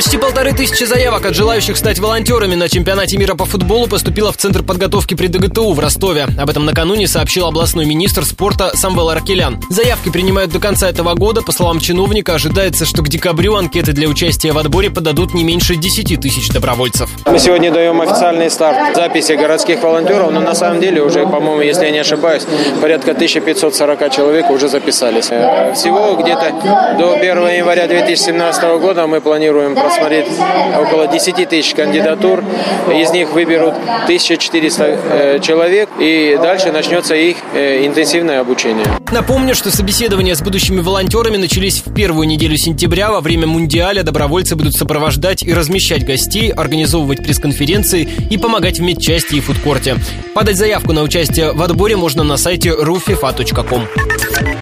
Почти полторы тысячи заявок от желающих стать волонтерами на чемпионате мира по футболу поступило в Центр подготовки при ДГТУ в Ростове. Об этом накануне сообщил областной министр спорта Самвел Аркелян. Заявки принимают до конца этого года. По словам чиновника, ожидается, что к декабрю анкеты для участия в отборе подадут не меньше 10 тысяч добровольцев. Мы сегодня даем официальный старт записи городских волонтеров, но на самом деле уже, по-моему, если я не ошибаюсь, порядка 1540 человек уже записались. Э, всего где-то до 1 января 2017 года мы планируем просмотреть около 10 тысяч кандидатур. Из них выберут 1400 э, человек, и дальше начнется их э, интенсивное обучение. Напомню, что собеседования с будущими волонтерами начались в первую неделю сентября. Во время Мундиаля добровольцы будут сопровождать и размещать гостей, организовывать пресс-конференции и помогать в медчасти и фудкорте. Подать заявку на участие в отборе можно на сайте rufifa.com.